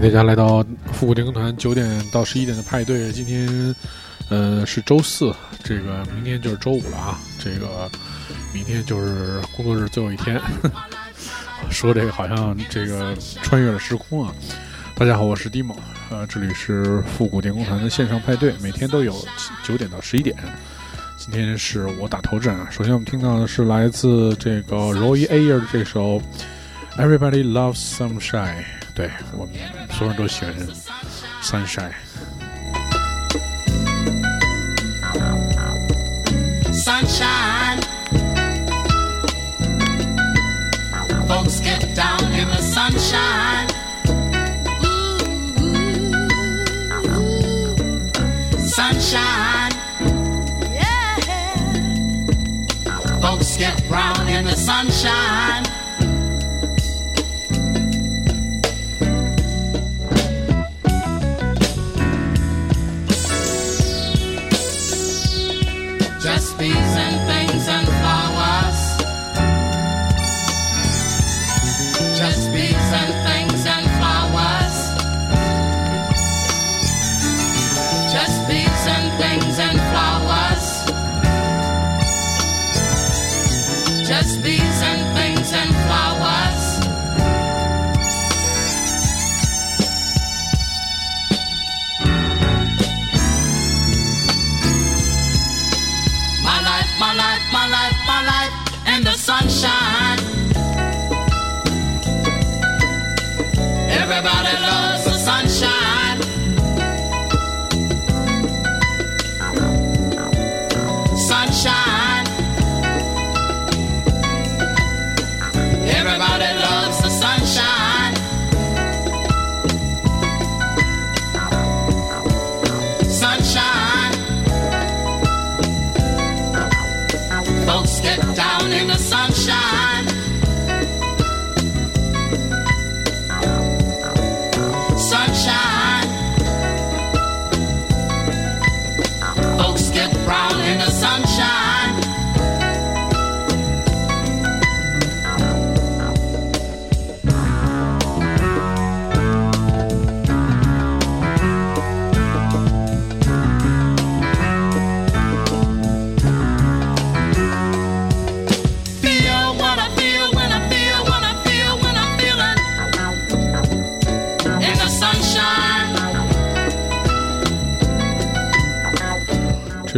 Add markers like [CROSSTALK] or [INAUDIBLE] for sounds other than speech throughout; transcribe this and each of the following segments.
大家来到复古电工团九点到十一点的派对。今天，呃，是周四，这个明天就是周五了啊。这个明天就是工作日最后一天。说这个好像这个穿越了时空啊。大家好，我是 d i m o 呃，这里是复古电工团的线上派对，每天都有九点到十一点。今天是我打头阵啊。首先我们听到的是来自这个 Roy Ayer 的这首 Everybody Loves Sunshine。对我们所有人都喜欢 Sunshine。sunshine. Folks get down in the sunshine. Sunshine. Yeah. Folks get brown in the sunshine. Just bees and things and flowers. Just bees and things and flowers. Just bees and things and flowers. Just bees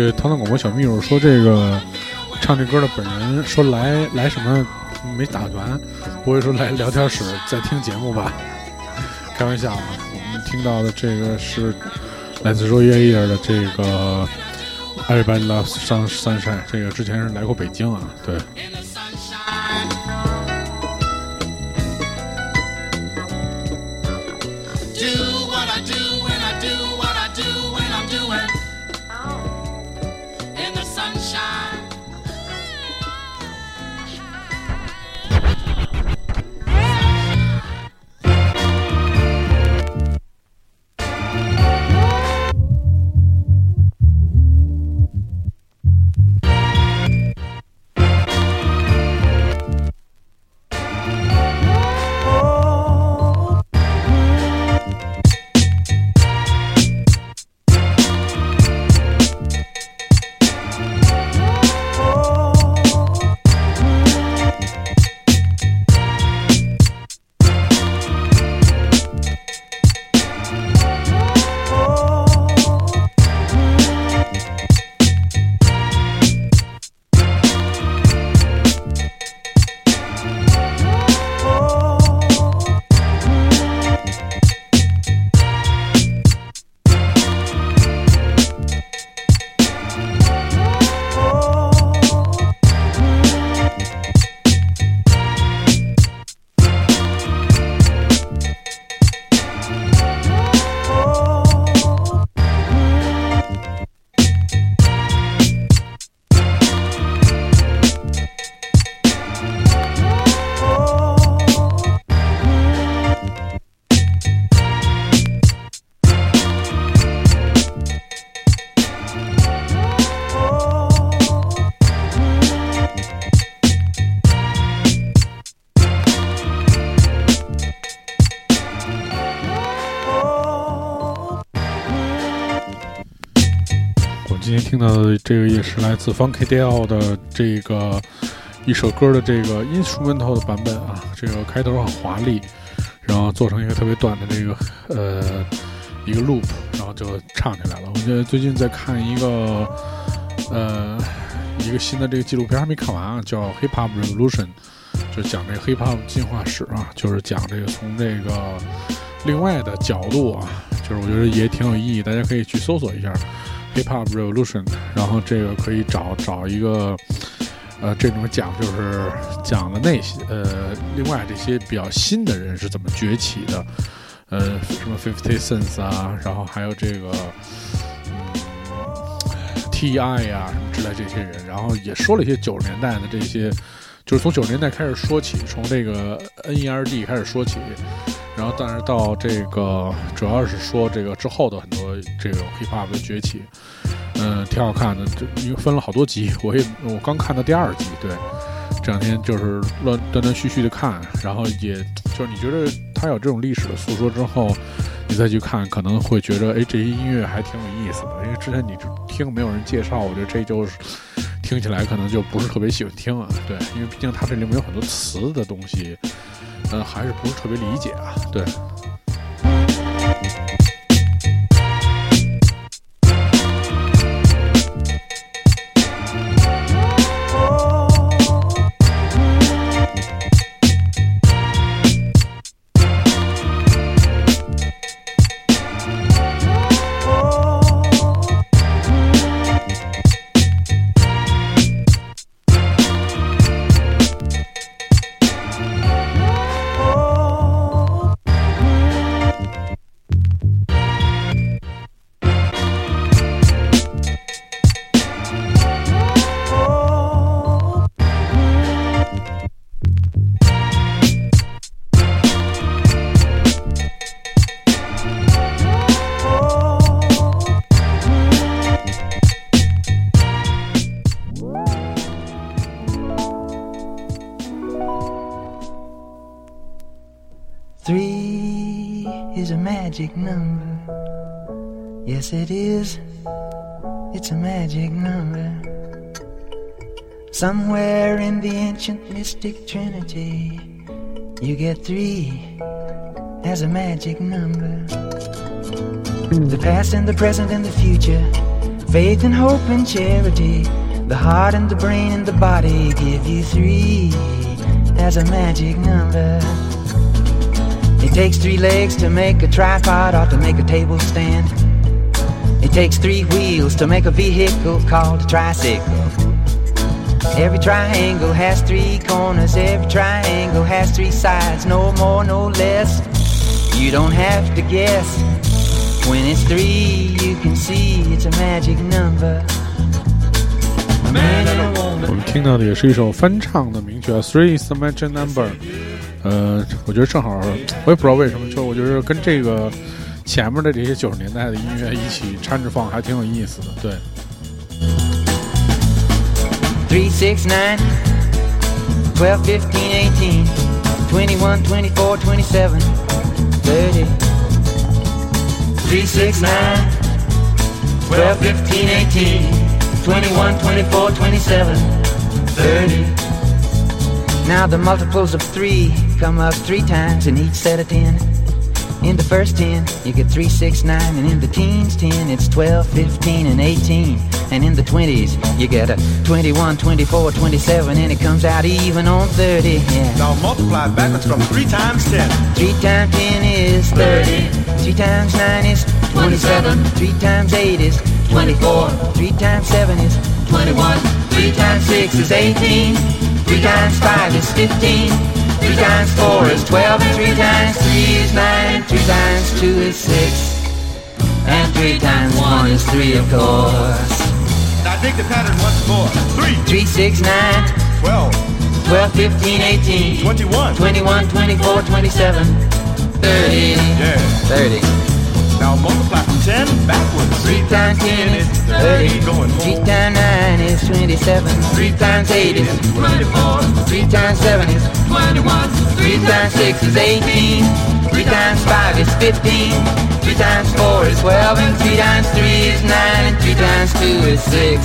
这糖糖广播小秘书说，这个唱这歌的本人说来来什么没打完，不会说来聊天室在听节目吧？开玩笑啊！我们听到的这个是来自 Roy Ayer 的这个 Everybody Loves Sunshine，这个之前是来过北京啊，对。这个也是来自 Funky Dale 的这个一首歌的这个 instrumental 的版本啊，这个开头很华丽，然后做成一个特别短的这个呃一个 loop，然后就唱起来了。我觉得最近在看一个呃一个新的这个纪录片还没看完啊，叫 Hip Hop Revolution，就讲这个 Hip Hop 进化史啊，就是讲这个从这个另外的角度啊，就是我觉得也挺有意义，大家可以去搜索一下。Hip Hop Revolution，然后这个可以找找一个，呃，这种讲就是讲的那些呃，另外这些比较新的人是怎么崛起的，呃，什么 Fifty Cents 啊，然后还有这个嗯 T.I. 啊什么之类这些人，然后也说了一些九十年代的这些，就是从九十年代开始说起，从这个 N.E.R.D. 开始说起。然后，但是到这个主要是说这个之后的很多这个 hip hop 的崛起，嗯，挺好看的。这因为分了好多集，我也我刚看到第二集，对，这两天就是乱断断续续的看，然后也就是你觉得他有这种历史的诉说之后，你再去看，可能会觉得哎，这些音乐还挺有意思的。因为之前你听没有人介绍，我觉得这就是听起来可能就不是特别喜欢听啊。对，因为毕竟它这里面有很多词的东西。嗯，还是不是特别理解啊？对。Magic number. Yes, it is. It's a magic number. Somewhere in the ancient mystic trinity, you get three as a magic number. The past and the present and the future, faith and hope and charity, the heart and the brain and the body give you three as a magic number. It takes three legs to make a tripod or to make a table stand. It takes three wheels to make a vehicle called a tricycle. Every triangle has three corners, every triangle has three sides, no more, no less. You don't have to guess. When it's three, you can see it's a magic number. [LAUGHS] 我们听到的也是一首翻唱的名曲啊，Three is the magic number。 呃，我觉得正好，我也不知道为什么，就我觉得跟这个前面的这些九十年代的音乐一起掺着放，还挺有意思的。对。Three, six, nine, twelve, fifteen, eighteen, twenty-one, twenty-four, twenty-seven, thirty. Three, six, nine, twelve, fifteen, eighteen, twenty-one, twenty-four, twenty-seven, thirty. Now the multiples of three come up three times in each set of ten. In the first ten, you get three, six, nine, and in the teens, ten, it's 12, 15, and 18. And in the twenties, you get a 21, 24, 27, and it comes out even on 30. Yeah. Now multiply backwards from three times ten. Three times ten is 30. Three times nine is 27. Three times eight is 24. Three times seven is 21. Three times six is 18. Three times five is 15. Three times four is twelve, and three times three is nine, and three times two is six, and three times one is three, of course. Now dig the pattern once more. Three, Three, six, nine, twelve, 12, 15, 18, twenty-one. 21, 24, 27, 30, Yeah. 30. Now multiply from ten backwards. Three times ten is 30. Going Three forward. times nine is 27. Three times eight is 24. Three times seven is 21. Three times six is 18. Three times five is fifteen. Three times four is twelve, and three times three is nine, and three times two is six,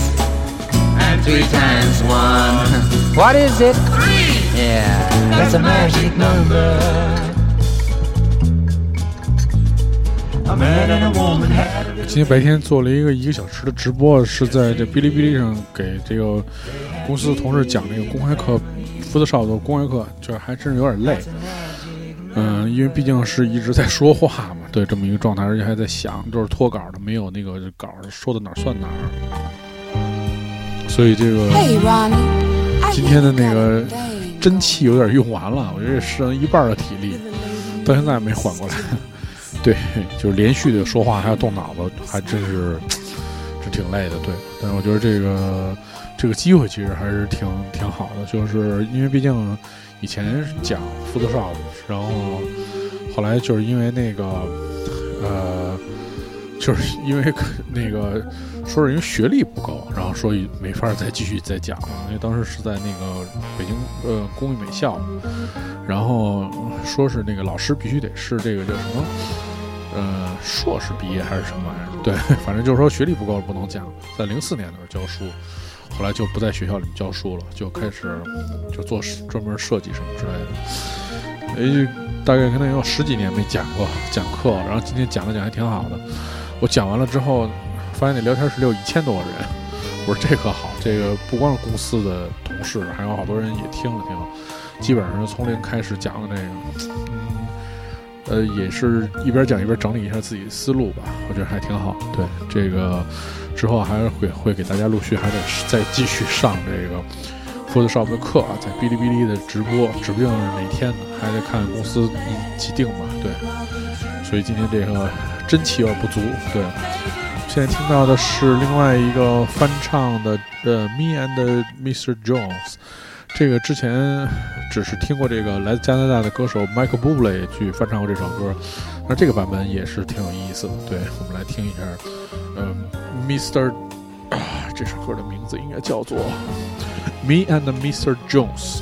and three times one. What is it? Three. Yeah, that's a magic number. 今天白天做了一个一个小时的直播，是在这哔哩哔哩上给这个公司的同事讲这个公开课，Photoshop 的公开课，这还真是有点累。嗯，因为毕竟是一直在说话嘛，对这么一个状态，而且还在想，就是脱稿的，没有那个稿说的哪儿算哪儿。所以这个今天的那个真气有点用完了，我觉得剩一半的体力，到现在没缓过来。对，[LAUGHS] 就是连续的说话还要动脑子，还真是是挺累的。对，但是我觉得这个这个机会其实还是挺挺好的，就是因为毕竟以前讲 Photoshop，然后后来就是因为那个呃，就是因为那个说是因为学历不够，然后所以没法再继续再讲了。因为当时是在那个北京呃工艺美校，然后说是那个老师必须得是这个叫什么呃硕士毕业还是什么玩意儿？对，反正就是说学历不够不能讲。在零四年的时候教书，后来就不在学校里面教书了，就开始就做专门设计什么之类的。诶，大概可能有十几年没讲过讲课，然后今天讲了讲还挺好的。我讲完了之后，发现那聊天室里有一千多个人，我说这可好，这个不光是公司的同事，还有好多人也听了听，基本上从零开始讲的这个，呃，也是一边讲一边整理一下自己的思路吧，我觉得还挺好。对，这个之后还是会会给大家陆续还得再继续上这个 Photoshop 的课啊，在哔哩哔哩的直播，指不定是哪天呢，还得看公司一起定吧。对，所以今天这个真气有点不足。对，现在听到的是另外一个翻唱的呃《Me and Mr. Jones》，这个之前只是听过这个来自加拿大的歌手 Michael Bublé 去翻唱过这首歌，那这个版本也是挺有意思的。对，我们来听一下，嗯、Mr. 啊，这首歌的名字应该叫做《Me and Mr. Jones》。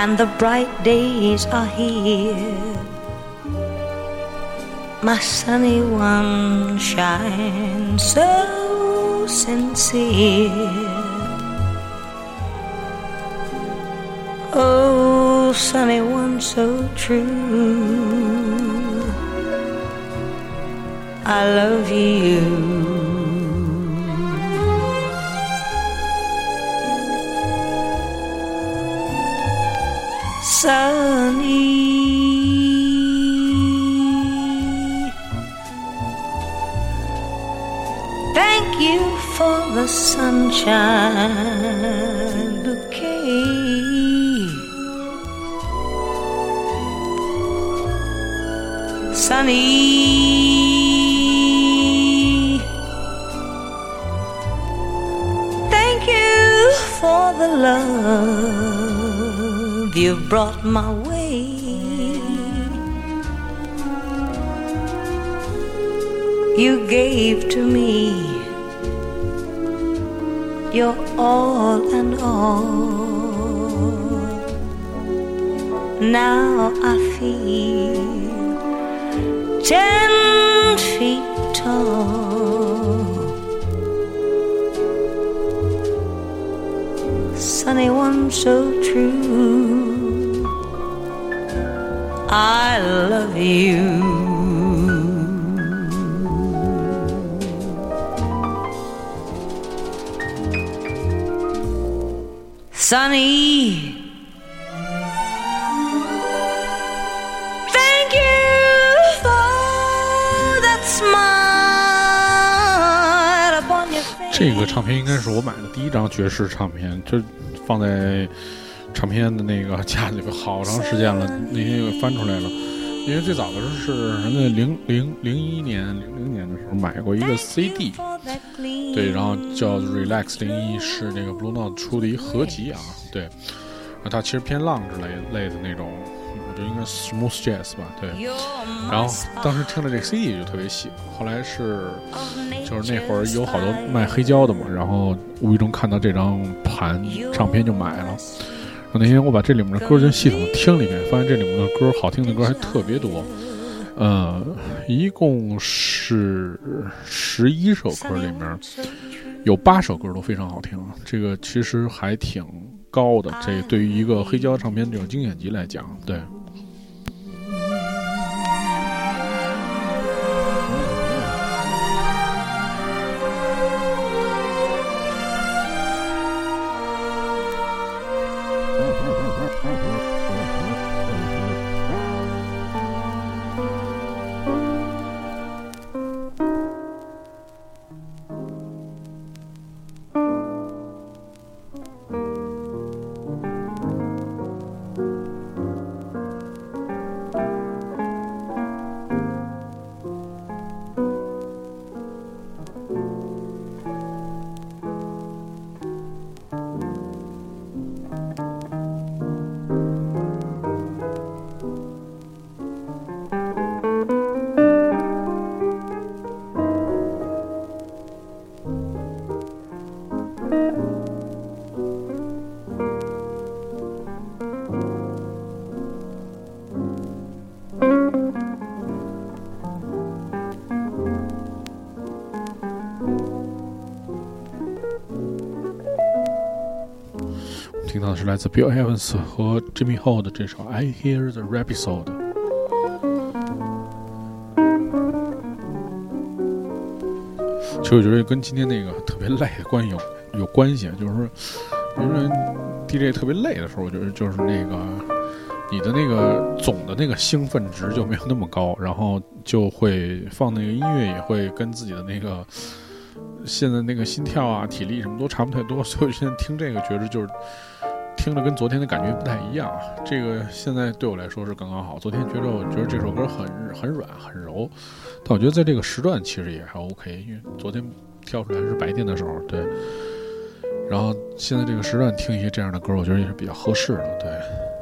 And the bright days are here. My sunny one shines so sincere. Oh, sunny one so true. I love you. Sunny. Thank you for the sunshine bouquet. Sunny. Thank you for the love you've brought my way. You gave to me your all and all. Now I feel ten feet tall. Sunny one so true. I love you. Sunny. Thank you for that smile upon your face. 这个唱片应该是我买的第一张爵士唱片，就放在唱片的那个架里边好长时间了，那天又翻出来了。因为最早的时候是人家零零零一年、零零年的时候买过一个 CD，对，然后叫 Relax 零一，是那个 Blue Note 出的一合集啊，对，那它其实偏浪之类类的那种，我觉得应该 Smooth Jazz 吧，对。然后当时听了这个 CD 就特别喜欢，后来是就是那会儿有好多卖黑胶的嘛，然后无意中看到这张盘唱片就买了。那天我把这里面的歌就系统听了一遍，发现这里面的歌好听的歌还特别多，呃，一共是十一首歌里面有八首歌都非常好听，这个其实还挺高的。这对于一个黑胶唱片这种经典集来讲，对。来自 Bill Evans 和 Jimmy Hall 的这首《I Hear the Rhapsody》。其实我觉得跟今天那个特别累的关系有有关系，就是说，因为 DJ 特别累的时候，我觉得就是那个你的那个总的那个兴奋值就没有那么高，然后就会放那个音乐也会跟自己的那个现在那个心跳啊、体力什么都差不太多，所以现在听这个觉得就是听着跟昨天的感觉不太一样啊。这个现在对我来说是刚刚好，昨天觉得我觉得这首歌很很软很柔，但我觉得在这个时段其实也还 OK，因为昨天跳出来是白天的时候，对。然后现在这个时段听一些这样的歌，我觉得也是比较合适的，对。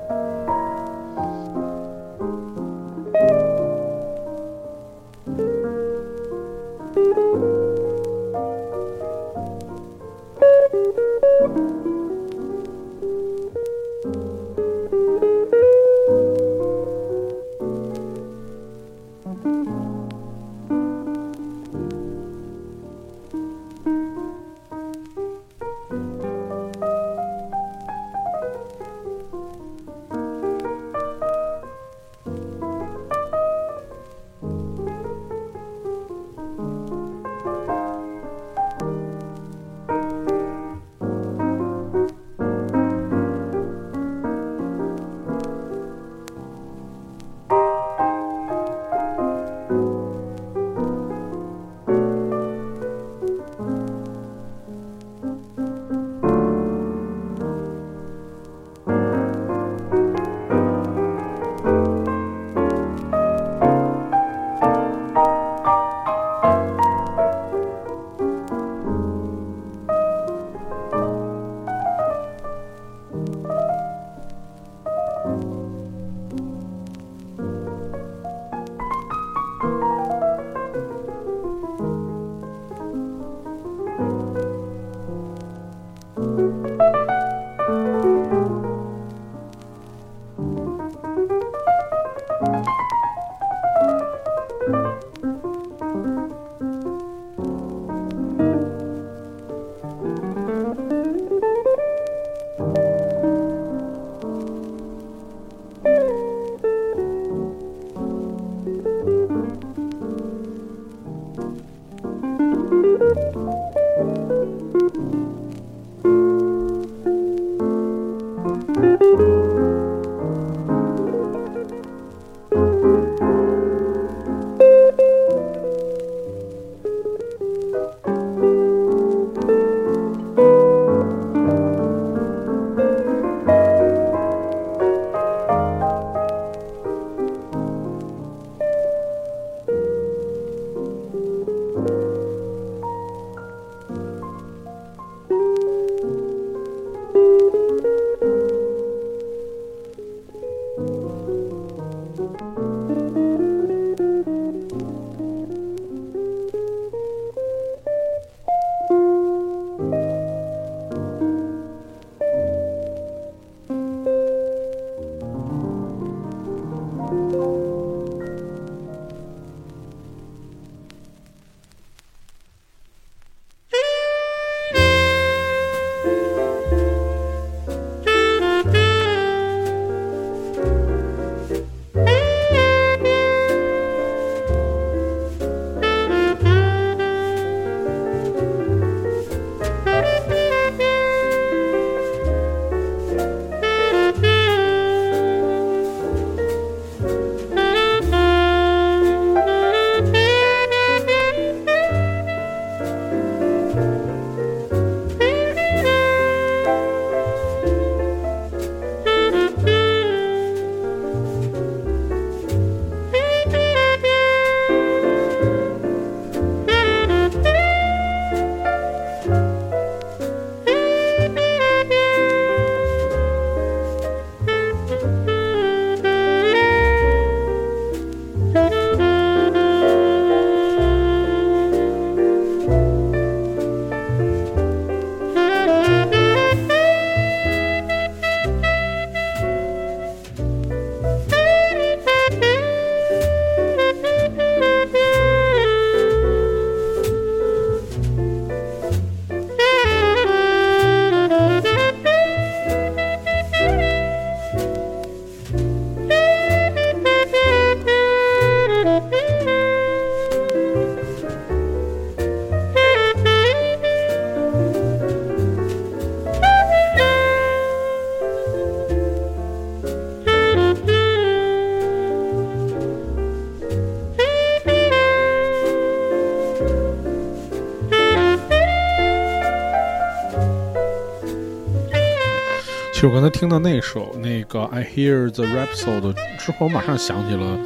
就我刚才听到那首那个《I Hear the Rhapsody》之后，我马上想起了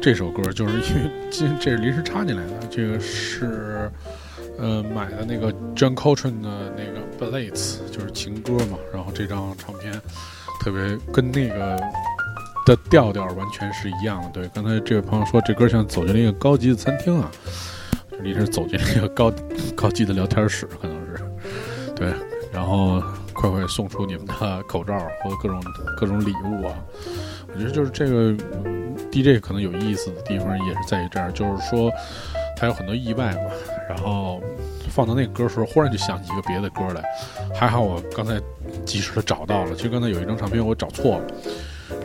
这首歌，就是因为今这是临时插进来的，这个是呃买的那个 John Coltrane 的那个《Blades，》，就是情歌嘛。然后这张唱片特别跟那个的调调完全是一样的。对，刚才这位朋友说这歌像走进了一个高级的餐厅啊，你是走进了一个高高级的聊天室，可能是对。然后快快送出你们的口罩和各种各种礼物啊！我觉得就是这个 DJ 可能有意思的地方也是在于这儿，就是说它有很多意外嘛。然后放到那个歌时候，忽然就想起一个别的歌来，还好我刚才及时的找到了。其实刚才有一张唱片我找错了，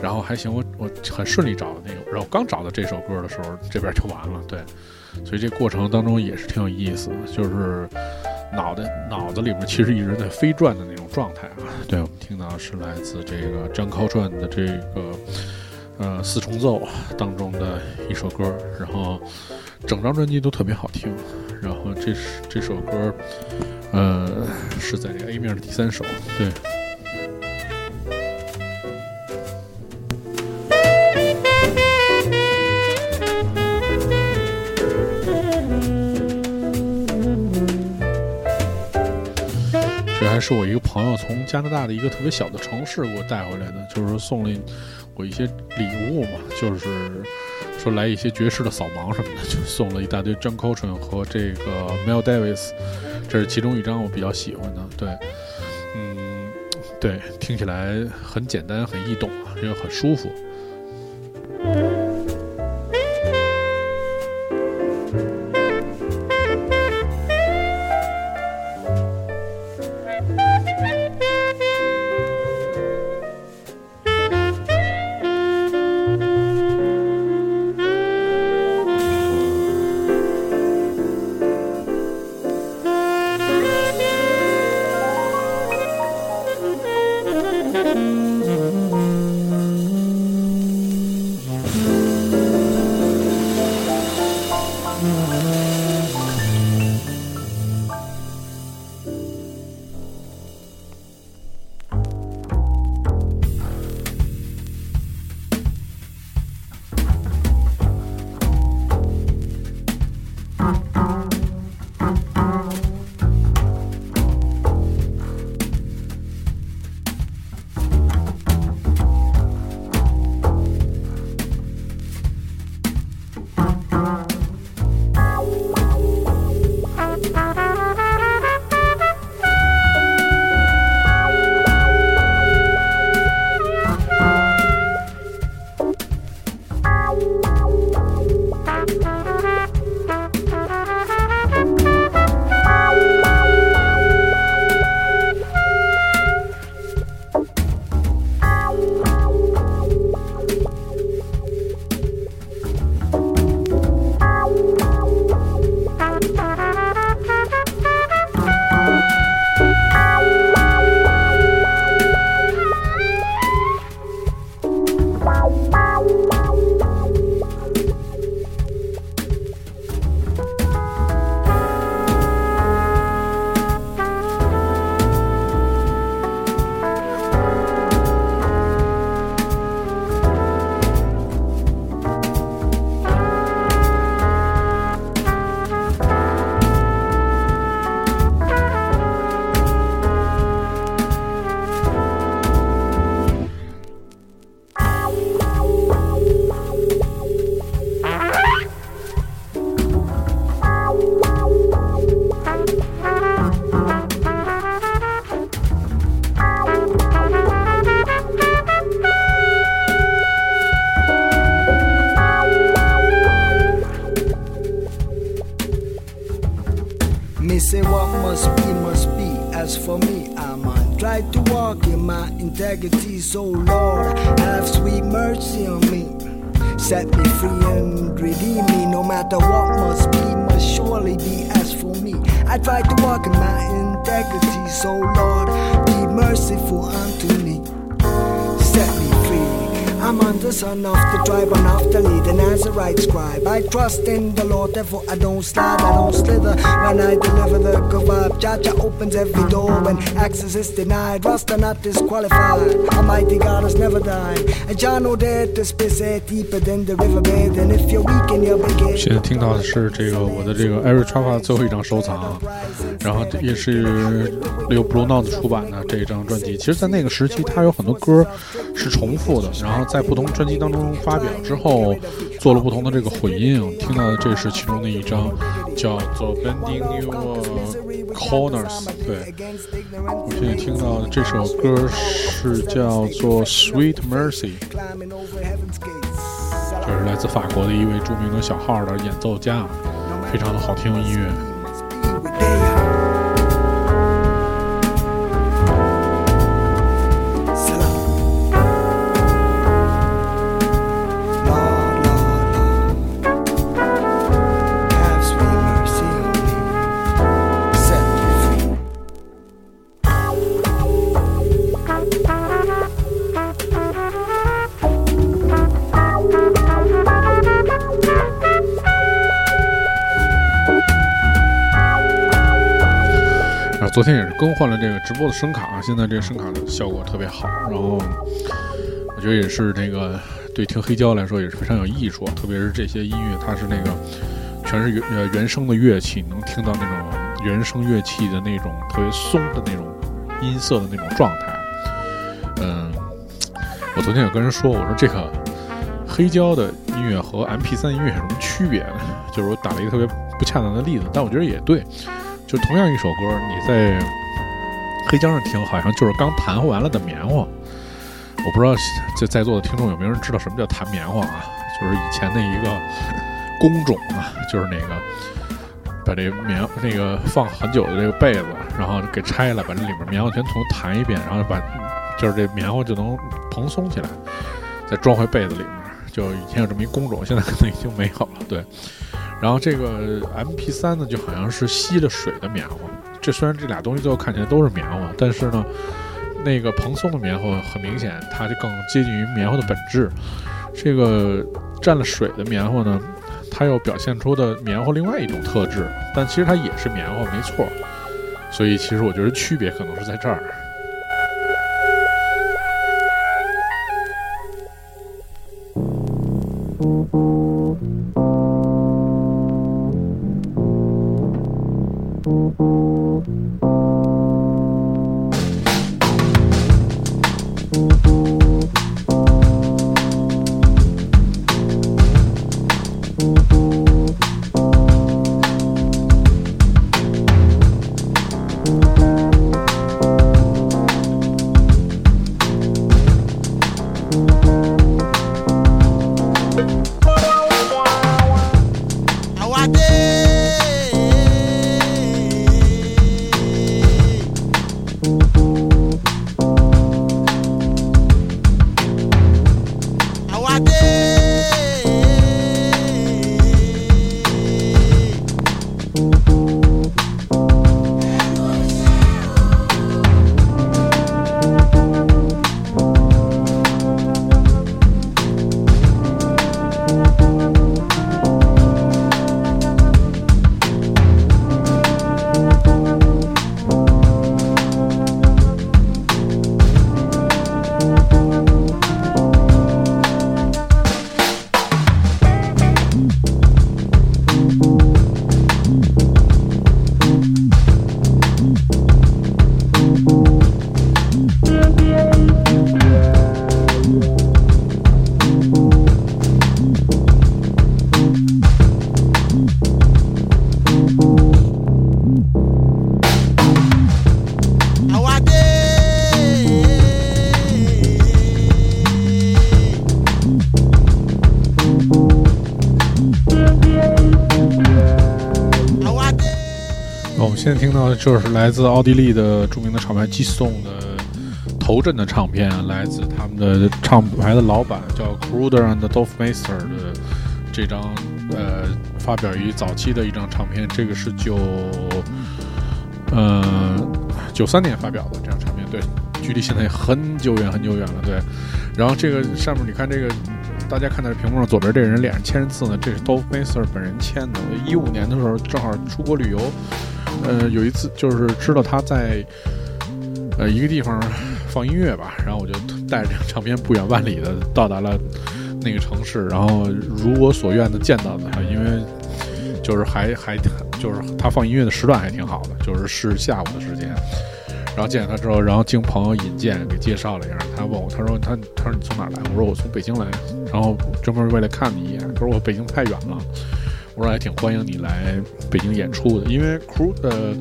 然后还行，我我很顺利找到那个。然后刚找到这首歌的时候，这边就完了。对，所以这过程当中也是挺有意思的，就是。脑袋脑子里面其实一直在飞转的那种状态啊。对，我们听到是来自这个张靠传的这个呃四重奏当中的一首歌，然后整张专辑都特别好听。然后这是这首歌，呃是在这个 A 面的第三首。对。是我一个朋友从加拿大的一个特别小的城市给我带回来的，就是说送了我一些礼物嘛，就是说来一些爵士的扫盲什么的，就送了一大堆 John Coltrane 和这个 Mel Davis，这是其中一张我比较喜欢的。对，嗯，对，听起来很简单，很易懂啊，因为很舒服。Me integrity. So, Lord, have sweet mercy on me. Set me free and redeem me. No matter what must be, must surely be. As for me, I try to walk in my integrity. So, Lord, be merciful unto me. 现在听到的是这个我的这个 Eric Trevor 最后一张收藏，然后也是由 Blue Note 出版的这一张专辑。其实，在那个时期，他有很多歌。是重复的，然后在不同专辑当中发表之后，做了不同的这个混音。听到的这是其中的一张，叫做 Bending Your Corners。对，我现在听到的这首歌是叫做 Sweet Mercy。这是来自法国的一位著名的小号的演奏家，非常的好听音乐。昨天也是更换了这个直播的声卡，啊现在这个声卡的效果特别好，然后我觉得也是这个对听黑胶来说也是非常有艺术，特别是这些音乐，它是那个全是原呃原声的乐器，能听到那种原声乐器的那种特别松的那种音色的那种状态。嗯，我昨天有跟人说，我说这个黑胶的音乐和 MP3 音乐有什么区别呢？就是我打了一个特别不恰当的例子，但我觉得也对。就同样一首歌，你在黑胶上听，好像就是刚弹完了的棉花。我不知道这在座的听众有没有人知道什么叫弹棉花啊？就是以前的一个工种啊，就是那个把这棉那个放很久的这个被子，然后给拆了，把这里面棉花全重弹一遍，然后把就是这棉花就能蓬松起来，再装回被子里面。就以前有这么一工种，现在可能已经没有了。对。然后这个 M P 三呢，就好像是吸了水的棉花。这虽然这俩东西最后看起来都是棉花，但是呢，那个蓬松的棉花很明显，它就更接近于棉花的本质。这个沾了水的棉花呢，它又表现出的棉花另外一种特质，但其实它也是棉花，没错。所以其实我觉得区别可能是在这儿。现在听到的就是来自奥地利的著名的厂牌 G Song 的头阵的唱片，来自他们的厂牌的老板叫 Kruder and Dorfmeister 的这张呃发表于早期的一张唱片，这个是九呃九三年发表的这张唱片，对，距离现在很久远很久远了。对，然后这个上面你看这个，大家看到屏幕上左边这人脸上签着字呢，这是 Dolph Master 本人签的。我一五年的时候正好出国旅游，呃，有一次就是知道他在呃一个地方放音乐吧，然后我就带着这张唱片不远万里的到达了那个城市，然后如我所愿的见到他，因为就是还还就是他放音乐的时段还挺好的，就是是下午的时间。然后见他之后，然后经朋友引荐给介绍了一下，他问我，他说他他说你从哪来？我说我从北京来，然后专门为了看你一眼。他说我北京太远了，我说还挺欢迎你来北京演出的，因为 Cru 呃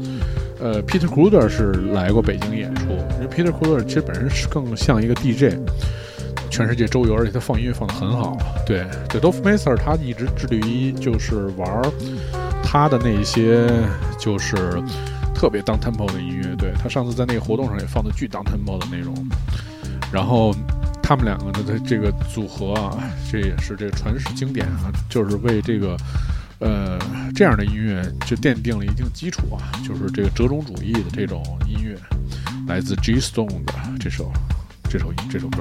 呃 Peter Cruder 是来过北京演出，因为 Peter Cruder 其实本身是更像一个 DJ，全世界周游，而且他放音乐放得很好。对，对 Dolph Master 他一直致力于就是玩他的那一些就是特别当 tempo 的音乐。对他上次在那个活动上也放的巨当 tempo 的内容，然后他们两个的这个组合啊，这也是这个传世经典啊，就是为这个呃这样的音乐就奠定了一定基础啊，就是这个折中主义的这种音乐，来自 G Stone 的这首这首这首歌。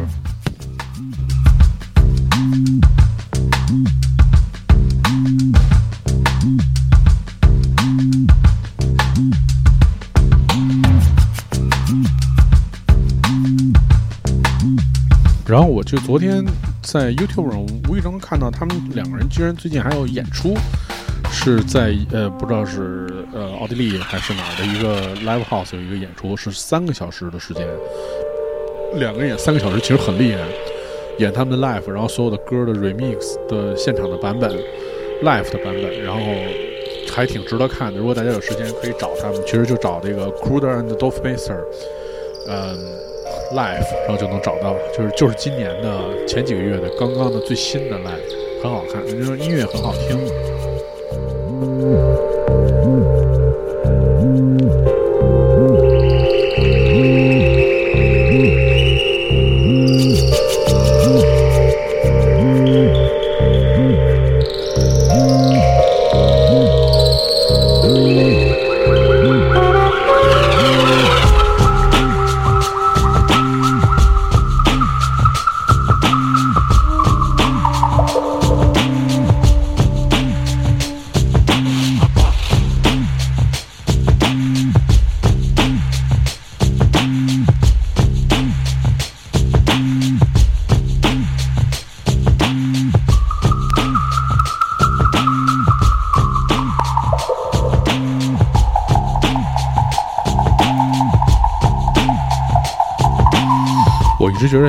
然后我就昨天在 YouTube 上无意中看到他们两个人居然最近还有演出，是在呃不知道是呃奥地利还是哪儿的一个 Live House 有一个演出，是三个小时的时间，两个人演三个小时，其实很厉害，演他们的 Live，然后所有的歌的 Remix 的现场的版本，Live 的版本，然后还挺值得看的。如果大家有时间可以找他们，其实就找这个 Cruder and Dolph Master，嗯。Live，然后就能找到，就是就是今年的前几个月的刚刚的最新的 Live，很好看，就是音乐很好听。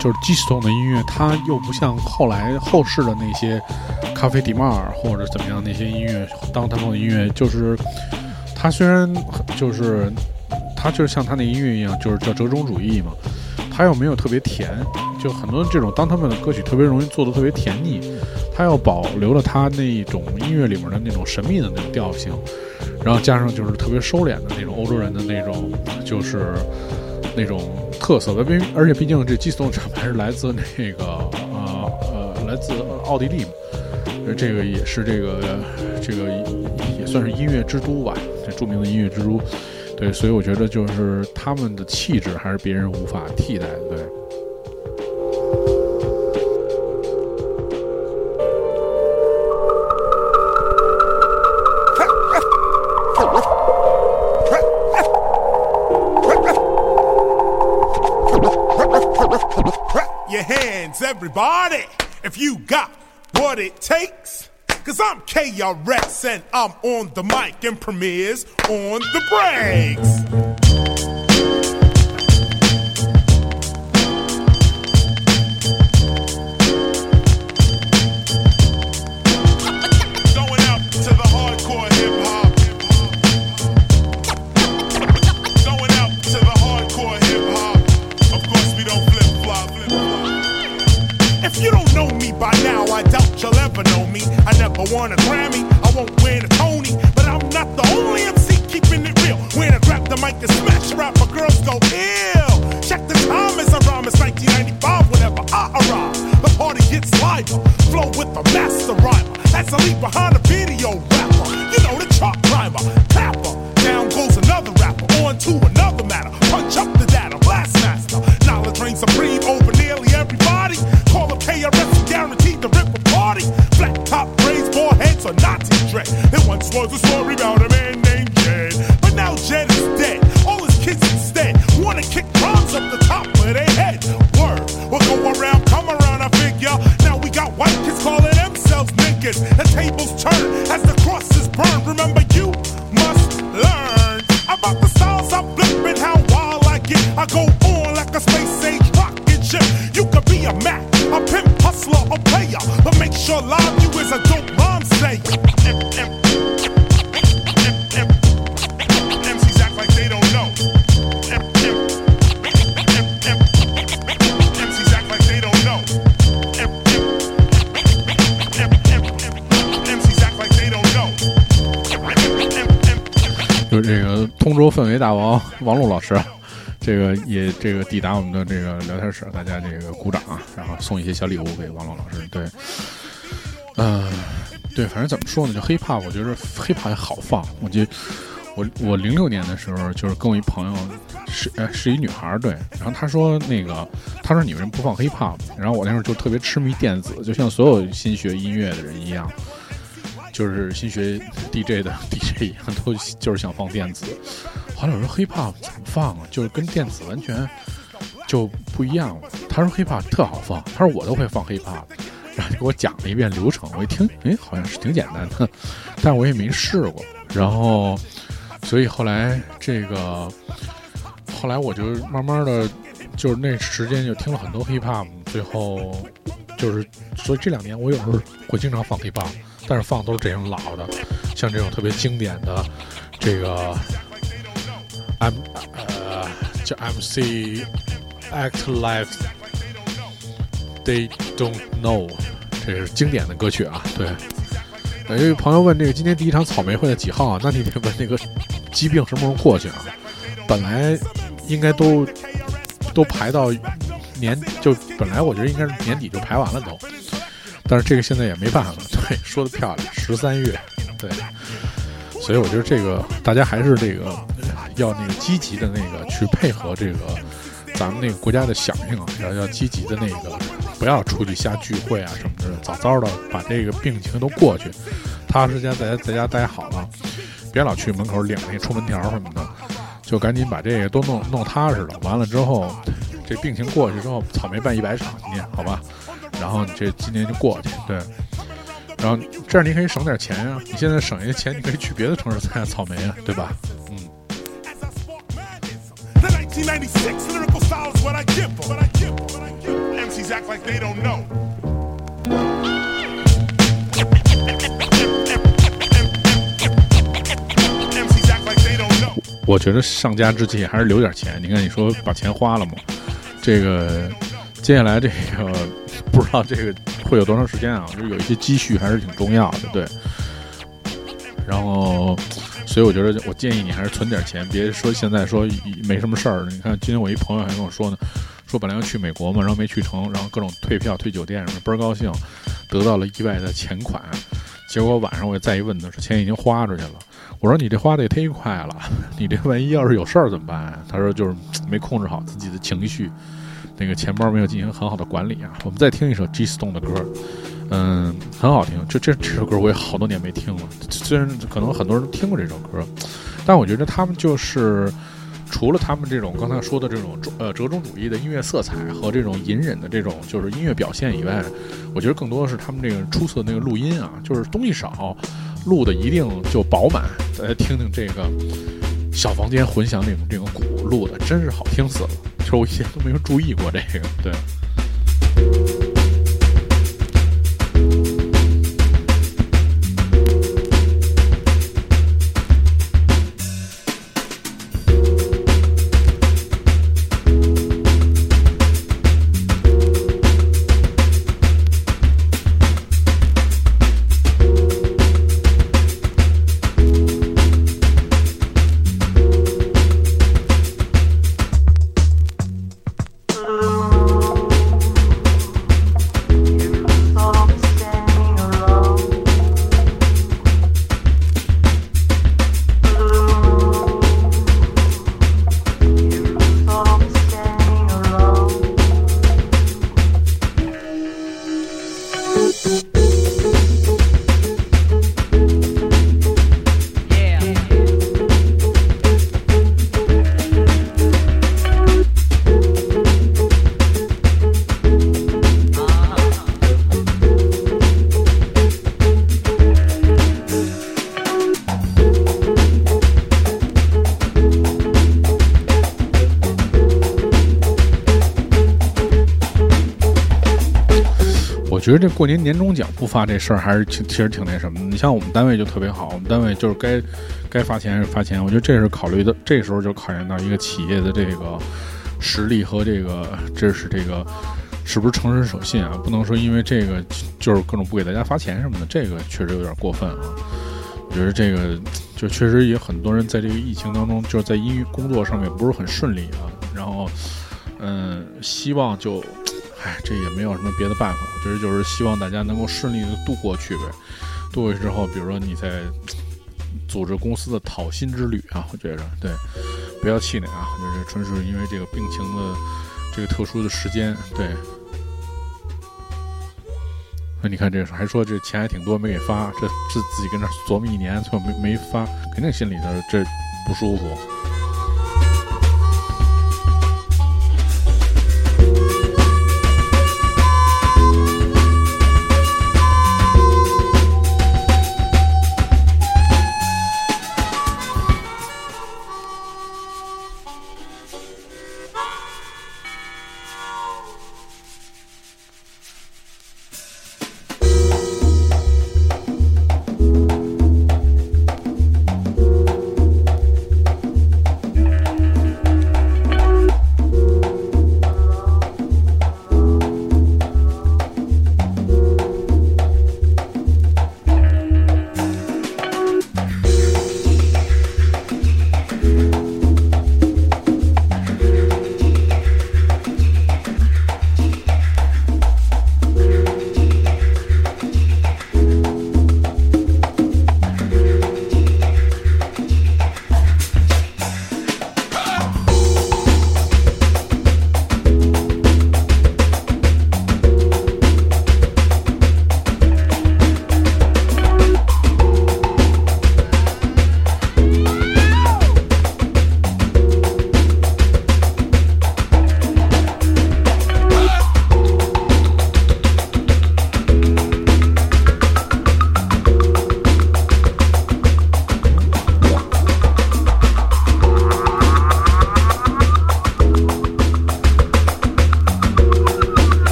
就是 G Stone 的音乐，它又不像后来后世的那些咖啡迪马尔或者怎么样那些音乐，当他们的音乐，就是它虽然就是它就是像他那音乐一样，就是叫折中主义嘛，它又没有特别甜，就很多这种当他们的歌曲特别容易做的特别甜腻，它又保留了它那一种音乐里面的那种神秘的那种调性，然后加上就是特别收敛的那种欧洲人的那种就是那种特色的，毕而且毕竟这 G Stone 厂牌是来自那个呃呃来自奥地利嘛，这个也是这个这个也算是音乐之都吧，这著名的音乐之都。对，所以我觉得就是他们的气质还是别人无法替代的。对。Everybody, if you got what it takes. Cause I'm KRS and I'm on the mic and premieres on the breaks. 老师，[LAUGHS] 这个也这个抵达我们的这个聊天室，大家这个鼓掌啊，然后送一些小礼物给王龙老师。对，嗯、对，反正怎么说呢，就 hiphop，我觉得 hiphop 也好放。我记得我我零六年的时候，就是跟我一朋友是呃是一女孩，对，然后她说那个她说你们不放 hiphop，然后我那时候就特别痴迷电子，就像所有新学音乐的人一样。就是新学 DJ 的 [LAUGHS] DJ 一样，都就是想放电子。后来我说 hiphop 怎么放啊？就是跟电子完全就不一样了。他说 hiphop 特好放，他说我都会放 hiphop，然后就给我讲了一遍流程。我一听，哎，好像是挺简单的，但我也没试过。然后，所以后来这个，后来我就慢慢的，就是那时间就听了很多 hiphop，最后就是，所以这两年我有时候会经常放 hiphop。但是放都是这种老的，像这种特别经典的，这个 M 呃叫 MC Act Life，They Don't Know，这是经典的歌曲啊。对，呃有一朋友问这个今天第一场草莓会在几号啊？那你得问那个疾病什么时候过去啊？本来应该都都排到年，就本来我觉得应该是年底就排完了都。但是这个现在也没办法，对，说的漂亮，十三月，对，所以我觉得这个大家还是这个要那个积极的那个去配合这个咱们那个国家的响应，要要积极的那个不要出去瞎聚会啊什么的，早早的把这个病情都过去，踏实间在家在家待好了，别老去门口领那出门条什么的，就赶紧把这个都弄弄踏实了。完了之后，这病情过去之后，草莓办一百场，今天好吧？然后你这今年就过去，对，然后这样你可以省点钱呀、你现在省一些钱，你可以去别的城市参加草莓啊，对吧？嗯，我觉得上家之际还是留点钱。你看，你说把钱花了吗？这个接下来这个不知道这个会有多长时间啊？就是有一些积蓄还是挺重要的，对。然后，所以我觉得我建议你还是存点钱，别说现在说没什么事儿。你看，今天我一朋友还跟我说呢，说本来要去美国嘛，然后没去成，然后各种退票、退酒店什么，倍儿高兴，得到了意外的钱款。结果晚上我再一问他，说钱已经花出去了。我说你这花的也忒快了，你这万一要是有事儿怎么办呀？他说就是没控制好自己的情绪，那个钱包没有进行很好的管理啊。我们再听一首 G Stone 的歌，嗯，很好听。这这这首歌我也好多年没听了，虽然可能很多人都听过这首歌，但我觉得他们就是除了他们这种刚才说的这种呃折中主义的音乐色彩和这种隐忍的这种就是音乐表现以外，我觉得更多的是他们这个出色那个录音啊，就是东西少，录的一定就饱满。大家听听这个小房间混响这种这个鼓录的真是好听死了，就是我以前都没有注意过这个，对。我觉得这过年年终奖不发这事儿还是挺其实挺那什么的。你像我们单位就特别好，我们单位就是该该发钱还是发钱。我觉得这是考虑的，这时候就考验到一个企业的这个实力和这个这是这个是不是诚实守信啊？不能说因为这个就是各种不给大家发钱什么的，这个确实有点过分啊。我觉得这个就确实也很多人在这个疫情当中，就是在因工作上面不是很顺利啊。然后，嗯，希望就。哎，这也没有什么别的办法，我觉得就是希望大家能够顺利的度过去呗。度过去之后，比如说你在组织公司的讨薪之旅啊，我觉着对，不要气馁啊，就是纯属因为这个病情的这个特殊的时间，对。那你看这还说这钱还挺多没给发，这自自己跟这琢磨一年，最后没没发，肯定心里头这不舒服。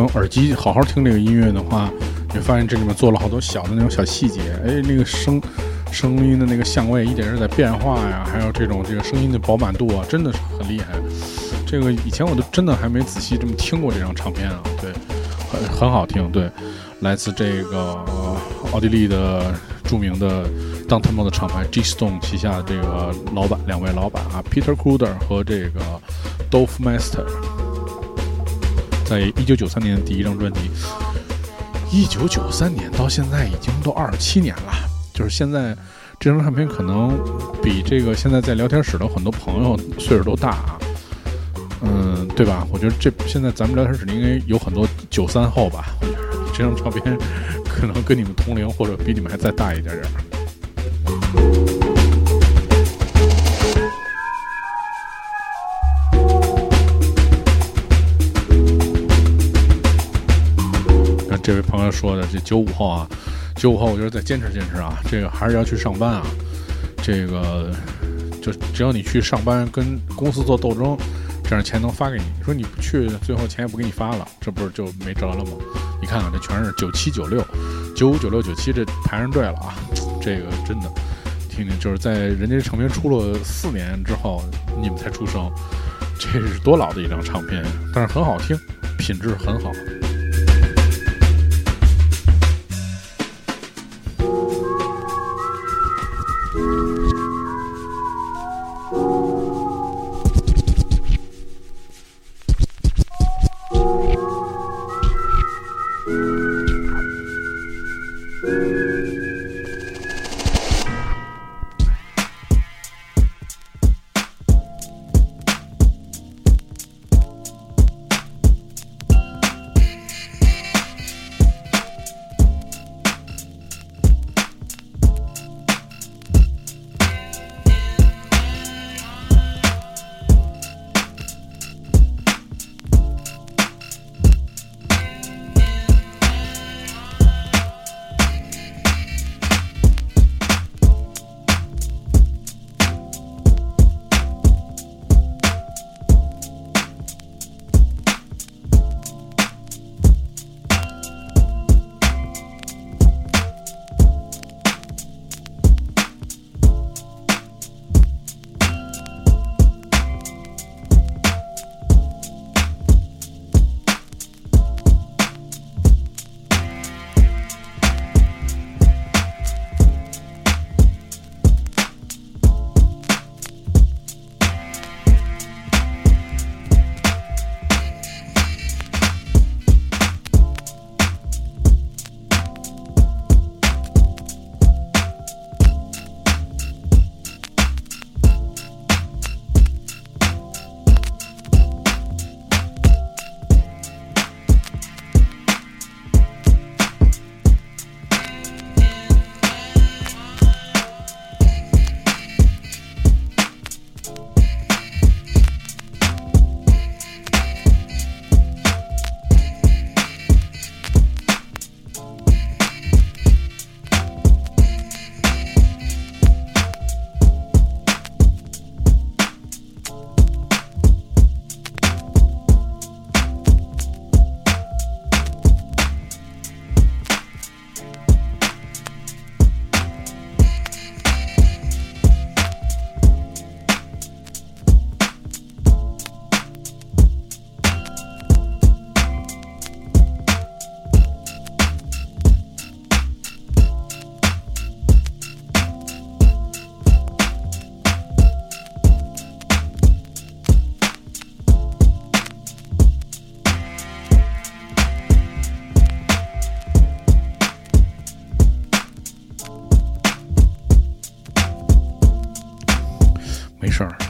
用耳机好好听这个音乐的话，你会发现这里面做了好多小的那种小细节，哎，那个声声音的那个相位一点是在变化呀，还有这种这个声音的饱满度啊，真的是很厉害。这个以前我都真的还没仔细这么听过这张唱片啊，对，很很好听，对，来自这个奥地利的著名的 d a n t m o 的厂牌 G Stone 旗下这个老板两位老板啊，Peter Kruder 和这个 Dolph Meister。在一九九三年的第一张专辑，一九九三年到现在已经都二十七年了。就是现在这张唱片可能比这个现在在聊天室的很多朋友岁数都大啊，嗯，对吧？我觉得这现在咱们聊天室应该有很多九三后吧。我觉得这张唱片可能跟你们同龄或者比你们还再大一点点。这位朋友说的这九五后啊，九五后，我觉得再坚持坚持啊，这个还是要去上班啊。这个就只要你去上班，跟公司做斗争，这样钱能发给你。你说你不去，最后钱也不给你发了，这不是就没辙了吗？你看看，这全是九七九六、九五九六九七，这排上队了啊。这个真的，听听，就是在人家唱片出了四年之后，你们才出生，这是多老的一张唱片，但是很好听，品质很好。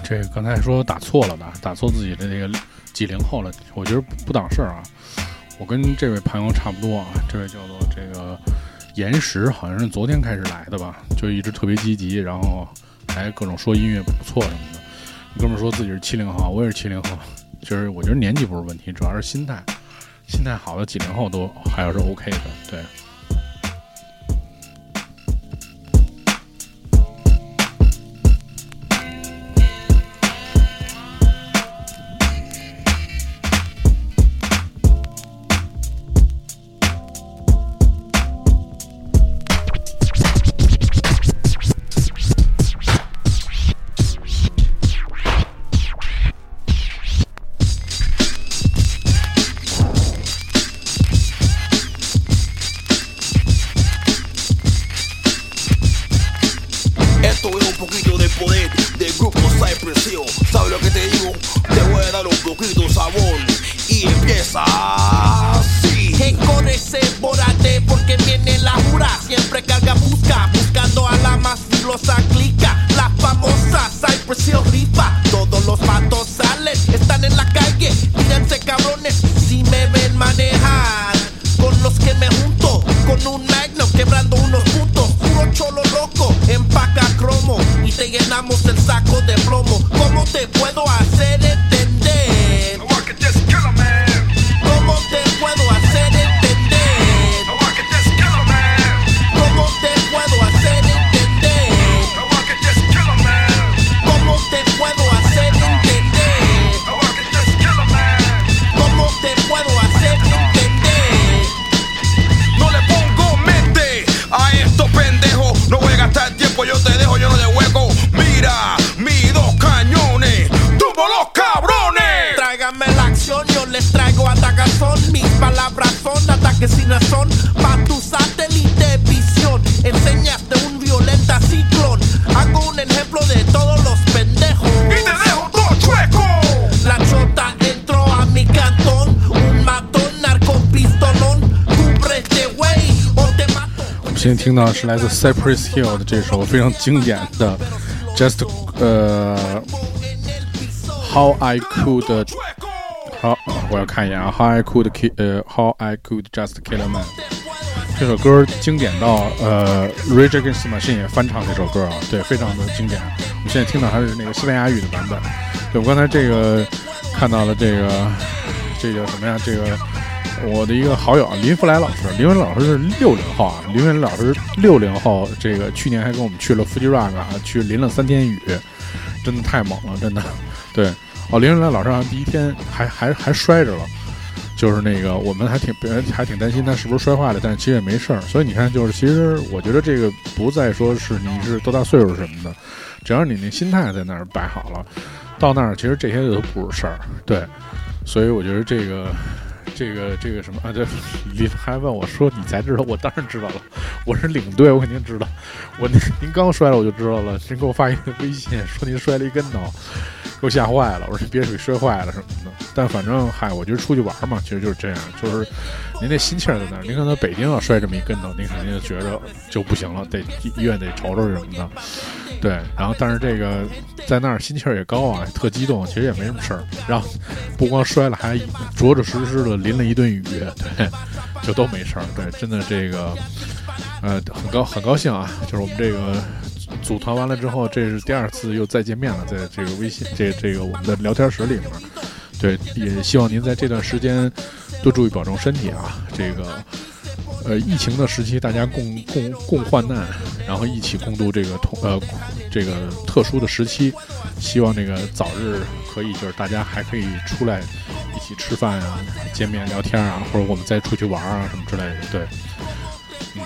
这刚才说打错了的，打错自己的这个几零后了，我觉得不不挡事儿啊。我跟这位朋友差不多啊，这位叫做这个岩石，好像是昨天开始来的吧，就一直特别积极，然后还各种说音乐不错什么的。哥们说自己是七零后，我也是七零后，就是我觉得年纪不是问题，主要是心态，心态好的几零后都还是 OK 的，对。现在听到是来自 Cypress Hill 的这首非常经典的 Just 呃 How I Could 好，我要看一眼啊，How I Could Kill 呃 How I Could Just Kill a Man 这首歌经典到呃 Rage Against the Machine 也翻唱这首歌啊，对，非常的经典。我们现在听到还是那个西班牙语的版本。对我刚才这个看到了这个这个什么呀？这个我的一个好友啊，林福来老师，林福来老师是六零后啊，林福来老师六零后，这个去年还跟我们去了 Fuji Rock 啊，去淋了三天雨，真的太猛了，真的。对，哦，林福来老师好像第一天还还还摔着了。就是那个，我们还挺别还挺担心他是不是摔坏了，但是其实也没事儿。所以你看，就是其实我觉得这个不再说是你是多大岁数什么的，只要你那心态在那儿摆好了，到那儿其实这些都不是事儿。对，所以我觉得这个这个这个什么啊，这李 [LAUGHS] 还问我说你才知道，我当然知道了，我是领队，我肯定知道。我您您刚摔了我就知道了，您给我发一个微信说您摔了一跟头。给我吓坏了，我说你别属于摔坏了什么的。但反正嗨，我觉得出去玩嘛，其实就是这样，就是您那心气儿在那儿。您看在北京要摔这么一跟头，您肯定就觉着就不行了，得医院得瞅瞅什么的。对，然后但是这个在那儿心气儿也高啊，特激动，其实也没什么事儿。然后不光摔了，还着着实实的淋了一顿雨，对，就都没事儿。对，真的这个呃很高很高兴啊，就是我们这个。组团完了之后，这是第二次又再见面了，在这个微信这这个我们的聊天室里面，对，也希望您在这段时间多注意保重身体啊。这个呃疫情的时期，大家共共共患难，然后一起共度这个同呃这个特殊的时期，希望这个早日可以就是大家还可以出来一起吃饭啊、见面聊天啊，或者我们再出去玩啊什么之类的，对，嗯。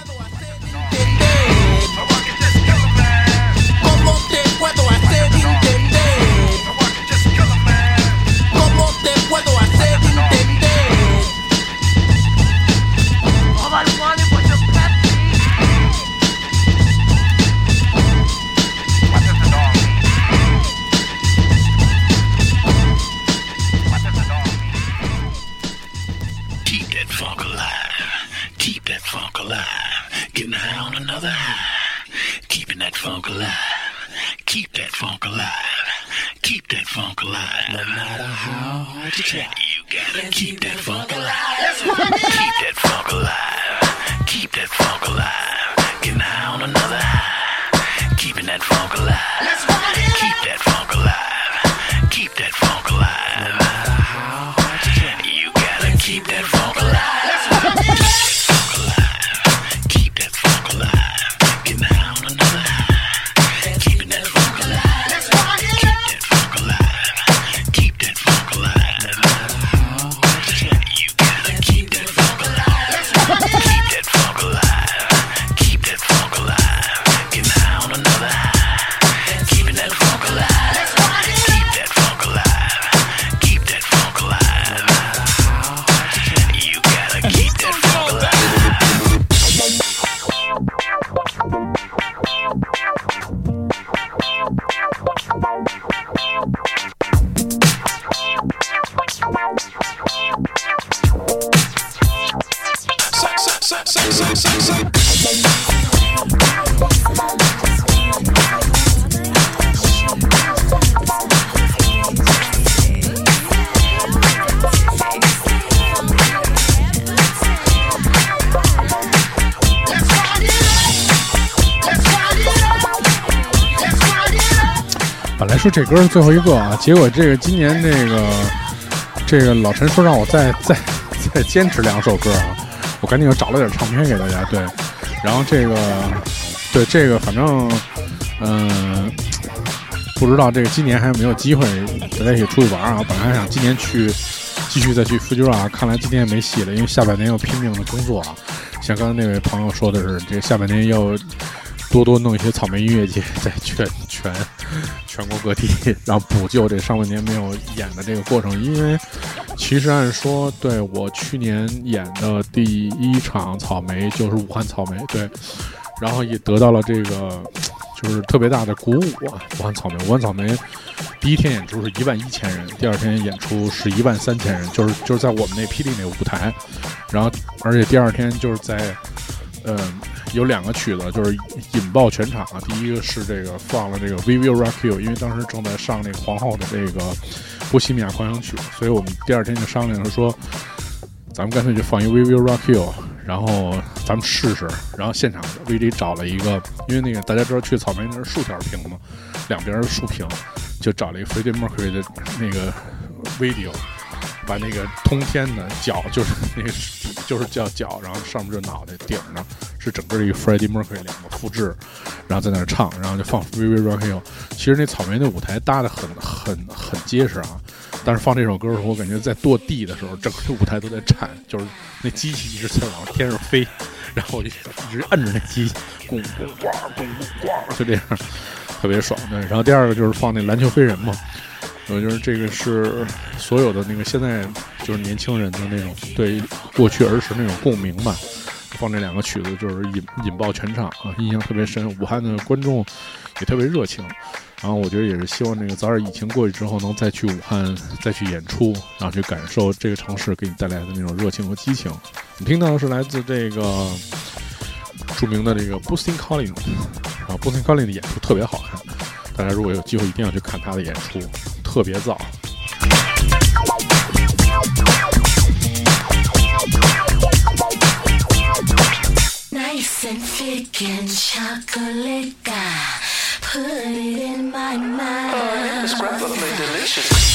说这歌是最后一个啊，结果这个今年这个这个老陈说让我再再再坚持两首歌啊，我赶紧又找了点唱片给大家。对，然后这个对这个反正嗯、不知道这个今年还有没有机会大家一起出去玩啊？本来还想今年去继续再去 Fuji Rock，看来今年也没戏了，因为下半年要拼命的工作啊。像刚才那位朋友说的是，这下半年要多多弄一些草莓音乐节，在全全 [LAUGHS] 全国各地，[LAUGHS] 然后补救这上半年没有演的这个过程。因为其实按说，对我去年演的第一场草莓就是武汉草莓，对，然后也得到了这个就是特别大的鼓舞啊。武汉草莓，武汉草莓第一天演出是一万一千人，第二天演出是一万三千人，就是就是在我们那霹雳那个舞台，然后而且第二天就是在。嗯，有两个曲子就是引爆全场啊。第一个是这个放了这个《We Will Rock You》，因为当时正在上那个皇后的这个《波西米亚狂想曲》，所以我们第二天就商量着说，咱们干脆就放一《We Will Rock You》，然后咱们试试。然后现场 VJ 找了一个，因为那个大家知道去草莓那是竖条屏嘛，两边是竖屏，就找了一个 Freddie Mercury 的那个 video。把那个通天的脚，就是那个就是叫脚，然后上面就脑袋，顶上是整个一个 Freddie Mercury 两个复制，然后在那儿唱，然后就放 We Will Rock You。其实那草莓那舞台搭的很很很结实啊，但是放这首歌的时候，我感觉在跺地的时候，整个舞台都在颤，就是那机器一直在往天上飞，然后我就一直摁着那机器，咣咣咣咣咣，就这样，特别爽。对，然后第二个就是放那篮球飞人嘛。我觉得这个是所有的那个现在就是年轻人的那种对过去儿时那种共鸣吧。放这两个曲子就是引引爆全场啊，印象特别深。武汉的观众也特别热情，然后我觉得也是希望那个早点疫情过去之后，能再去武汉再去演出，然后去感受这个城市给你带来的那种热情和激情。你听到的是来自这个著名的这个 Boosting Collins，啊，Boosting Collins 的演出特别好看，大家如果有机会一定要去看他的演出，特别燥。Nice and thick and chocolate guy. Put it in my mouth. It's probably delicious.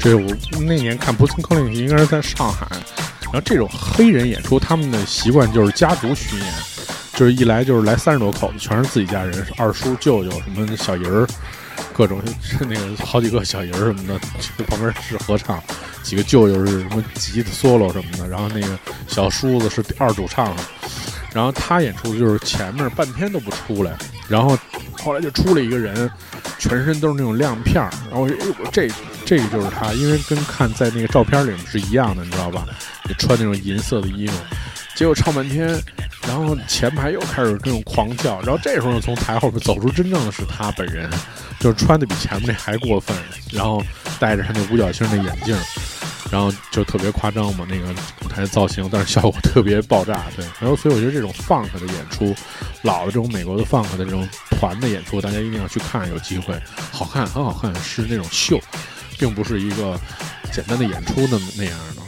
这我那年看 b o o t i n Collins 应该是在上海，然后这种黑人演出，他们的习惯就是家族巡演，就是一来就是来三十多口子，全是自己家人，二叔、舅舅什么小姨儿，各种是 [LAUGHS] 那个好几个小姨儿什么的，这旁边是合唱，几个舅舅是什么吉他 solo 什么的，然后那个小叔子是二主唱，然后他演出就是前面半天都不出来，然后后来就出来一个人，全身都是那种亮片儿，然后我说哎我这这个就是他，因为跟看在那个照片里面是一样的，你知道吧？也穿那种银色的衣服，结果唱半天，然后前排又开始那种狂叫，然后这时候从台后边走出真正的是他本人，就是穿的比前面那还过分，然后戴着他那五角星的眼镜，然后就特别夸张嘛，那个舞台造型，但是效果特别爆炸，对。然后所以我觉得这种 funk 的演出，老的这种美国的 funk 的这种团的演出，大家一定要去看，有机会，好看，很好看，是那种秀，并不是一个简单的演出那么那样的。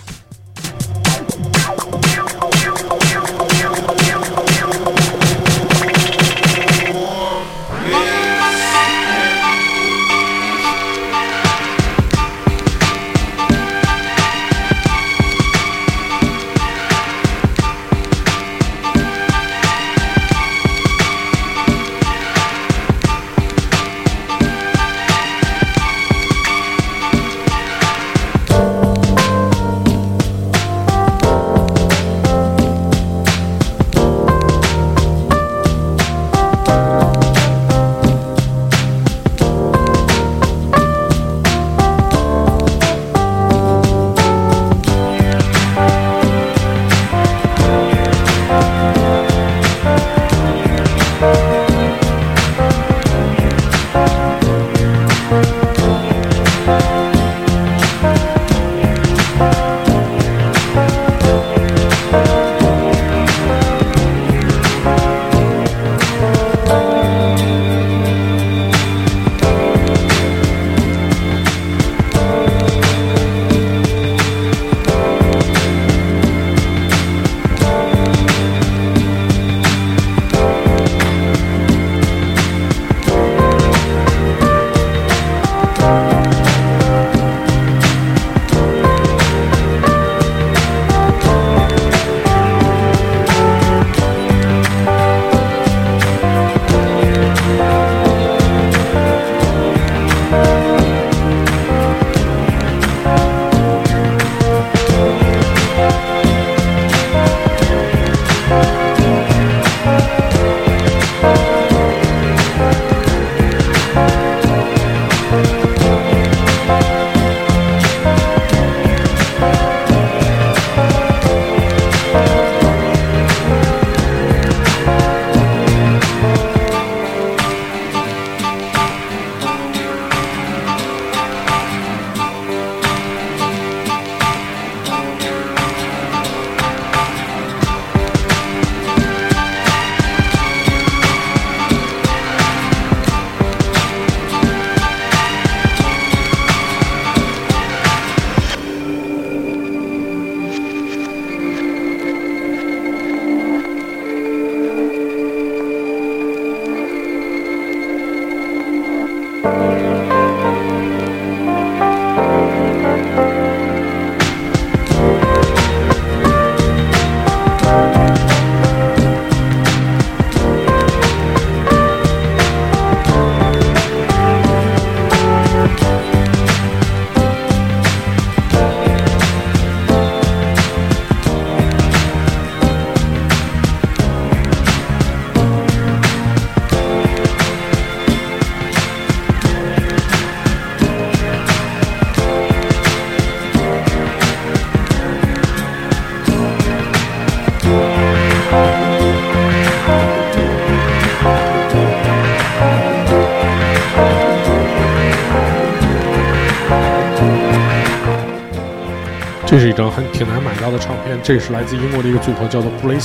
这是一张很挺难买到的唱片，这是来自英国的一个组合，叫做 Blue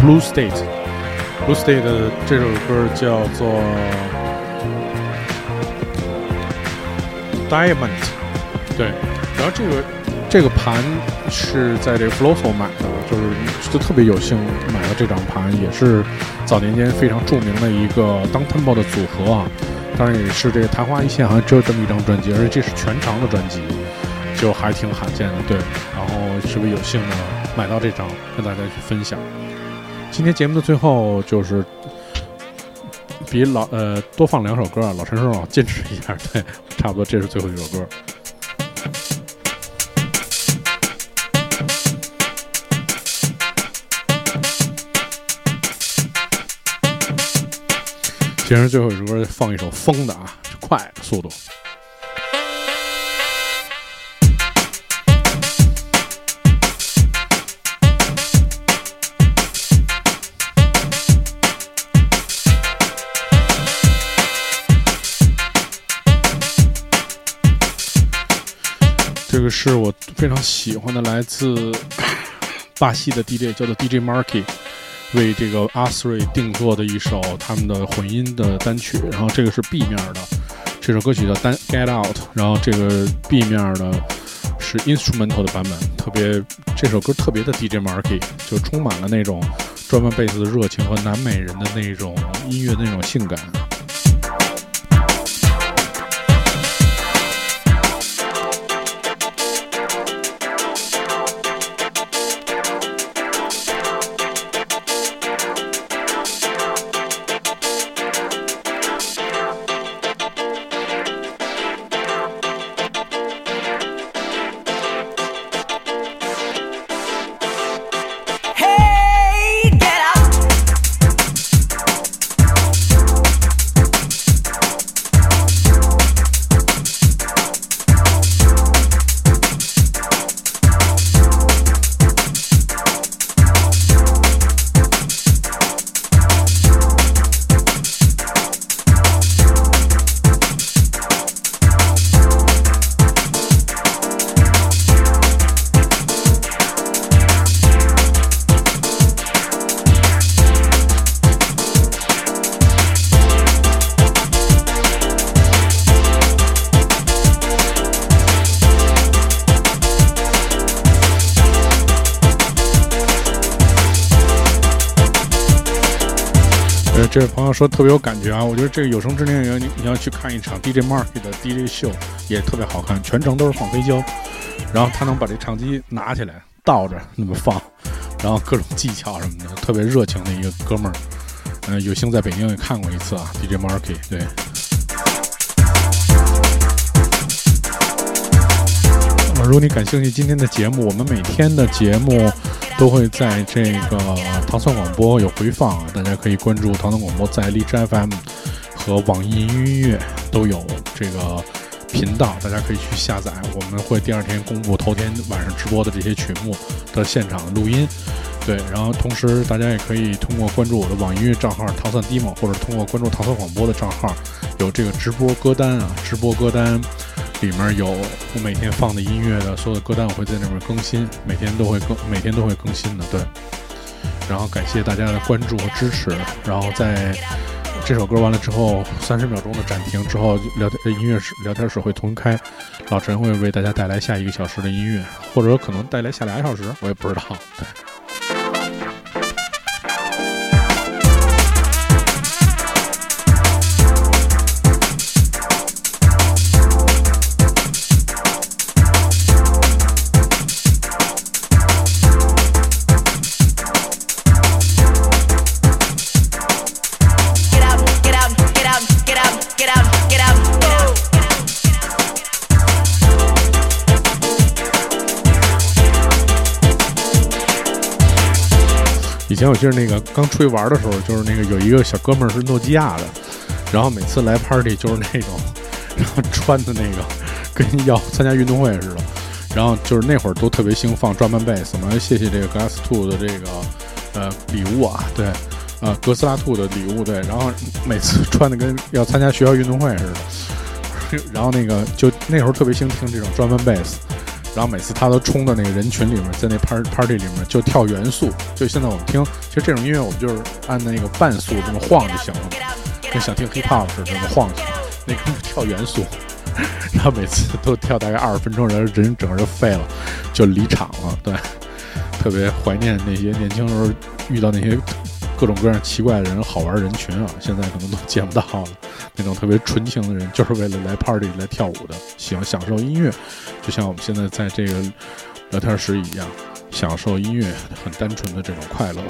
Blue State。Blue State 的这首歌叫做 Diamond，对。然后这个这个盘是在这个 Floso 买的，就是就特别有幸买了这张盘，也是早年间非常著名的一个 Down Tempo 的组合啊。当然也是这个昙花一现，好像只有这么一张专辑，而且这是全长的专辑，就还挺罕见的。对，然后是不是有幸的买到这张，跟大家去分享。今天节目的最后就是比老呃多放两首歌啊，老陈说老坚持一下，对，差不多这是最后一首歌。其实最后一首歌放一首疯的啊，快速度。这个是我非常喜欢的来自巴西的 DJ，叫做 DJ Marky，为这个阿斯瑞定做的一首他们的混音的单曲。然后这个是 B 面的，这首歌曲叫《单 Get Out》，然后这个 B 面的是 instrumental 的版本，特别这首歌特别的 DJ Marky，就充满了那种专门贝斯的热情和南美人的那种音乐的那种性感。说特别有感觉啊！我觉得这个有生之年你你要去看一场 DJ Mark 的 DJ 秀，也特别好看，全程都是放黑胶，然后他能把这唱机拿起来倒着那么放，然后各种技巧什么的，特别热情的一个哥们儿。嗯、有幸在北京也看过一次啊，DJ Marky，对。呃如果你感兴趣今天的节目，我们每天的节目都会在这个糖蒜广播有回放啊，大家可以关注糖蒜广播，在荔枝 FM 和网易云音乐都有这个频道，大家可以去下载。我们会第二天公布头天晚上直播的这些曲目的现场录音。对，然后同时大家也可以通过关注我的网易音乐账号“糖蒜 demo”，或者通过关注糖蒜广播的账号，有这个直播歌单啊，直播歌单里面有我每天放的音乐的所有的歌单，我会在那边更新，每天都会更，每天都会更新的。对，然后感谢大家的关注和支持，然后在这首歌完了之后，三十秒钟的暂停之后，聊天音乐室聊天室会重开，老陈会为大家带来下一个小时的音乐，或者可能带来下俩小时，我也不知道。对。以前我记得那个刚出去玩的时候，就是那个有一个小哥们儿是诺基亚的，然后每次来 party 就是那种，然后穿的那个跟要参加运动会似的，然后就是那会儿都特别兴放 drum and bass，我们谢谢这个 Glass Two 的这个呃礼物啊，对，呃哥斯拉 Two 的礼物，对，然后每次穿的跟要参加学校运动会似的，[LAUGHS] 然后那个就那会儿特别兴听这种 drum and bass。然后每次他都冲到那个人群里面，在那 party party 里面就跳元素。就现在我们听，其实这种音乐我们就是按那个伴速这么晃就行了，跟想听 hip hop 似的，这么晃去。那哥们 [LAUGHS] 跳元素，[LAUGHS] 然后每次都跳大概二十分钟，然后人整个就废了，就离场了。对，特别怀念那些年轻时候遇到那些各种各样奇怪的人、好玩人群啊，现在可能都见不到了。那种特别纯情的人，[LAUGHS] 就是为了来 party 来跳舞的，喜欢享受音乐，就像我们现在在这个聊天室一样，享受音乐，很单纯的这种快乐。